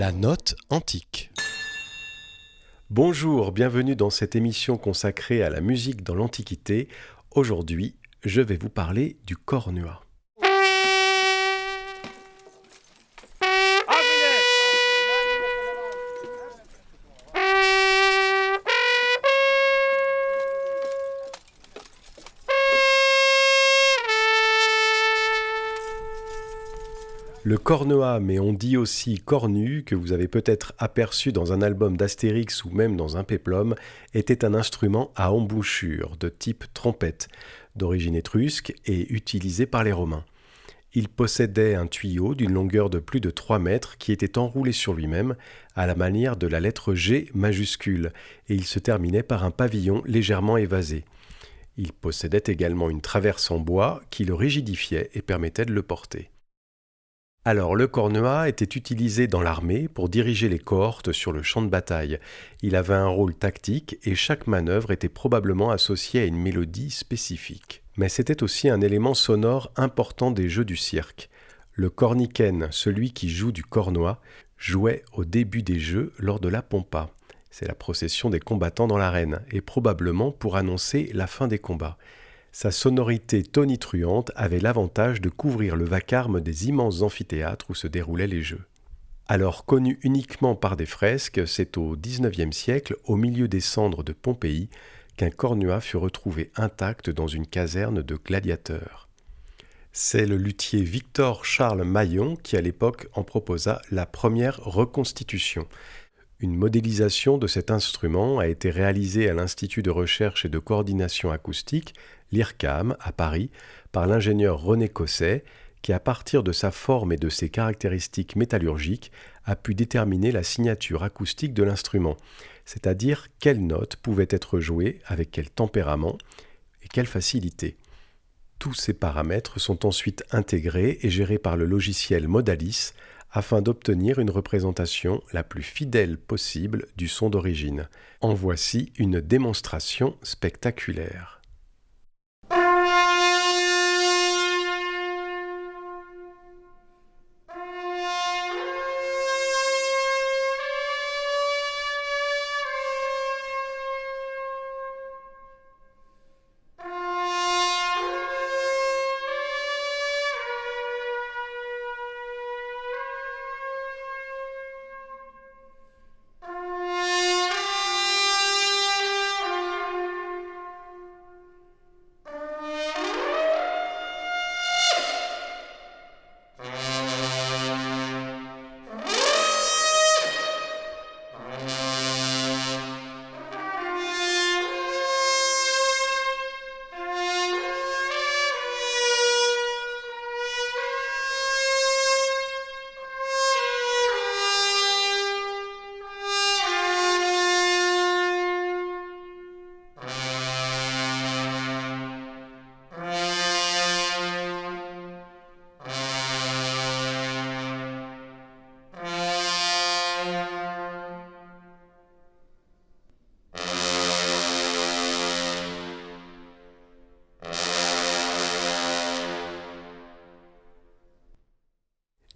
La note antique. Bonjour, bienvenue dans cette émission consacrée à la musique dans l'Antiquité. Aujourd'hui, je vais vous parler du cornua. Le cornoa, mais on dit aussi cornu, que vous avez peut-être aperçu dans un album d'Astérix ou même dans un péplum, était un instrument à embouchure de type trompette, d'origine étrusque et utilisé par les Romains. Il possédait un tuyau d'une longueur de plus de 3 mètres qui était enroulé sur lui-même à la manière de la lettre G majuscule, et il se terminait par un pavillon légèrement évasé. Il possédait également une traverse en bois qui le rigidifiait et permettait de le porter. Alors le cornua était utilisé dans l'armée pour diriger les cohortes sur le champ de bataille. Il avait un rôle tactique et chaque manœuvre était probablement associée à une mélodie spécifique. Mais c'était aussi un élément sonore important des jeux du cirque. Le corniken, celui qui joue du cornua, jouait au début des jeux lors de la pompa. C'est la procession des combattants dans l'arène, et probablement pour annoncer la fin des combats. Sa sonorité tonitruante avait l'avantage de couvrir le vacarme des immenses amphithéâtres où se déroulaient les jeux. Alors connu uniquement par des fresques, c'est au XIXe siècle, au milieu des cendres de Pompéi, qu'un cornua fut retrouvé intact dans une caserne de gladiateurs. C'est le luthier Victor Charles Maillon qui à l'époque en proposa la première reconstitution. Une modélisation de cet instrument a été réalisée à l'Institut de recherche et de coordination acoustique, l'IRCAM, à Paris, par l'ingénieur René Cosset, qui, à partir de sa forme et de ses caractéristiques métallurgiques, a pu déterminer la signature acoustique de l'instrument, c'est-à-dire quelles notes pouvaient être jouées, avec quel tempérament et quelle facilité. Tous ces paramètres sont ensuite intégrés et gérés par le logiciel Modalis afin d'obtenir une représentation la plus fidèle possible du son d'origine. En voici une démonstration spectaculaire.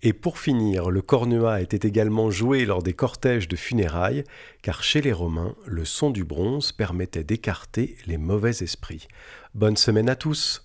Et pour finir, le cornua était également joué lors des cortèges de funérailles, car chez les Romains, le son du bronze permettait d'écarter les mauvais esprits. Bonne semaine à tous!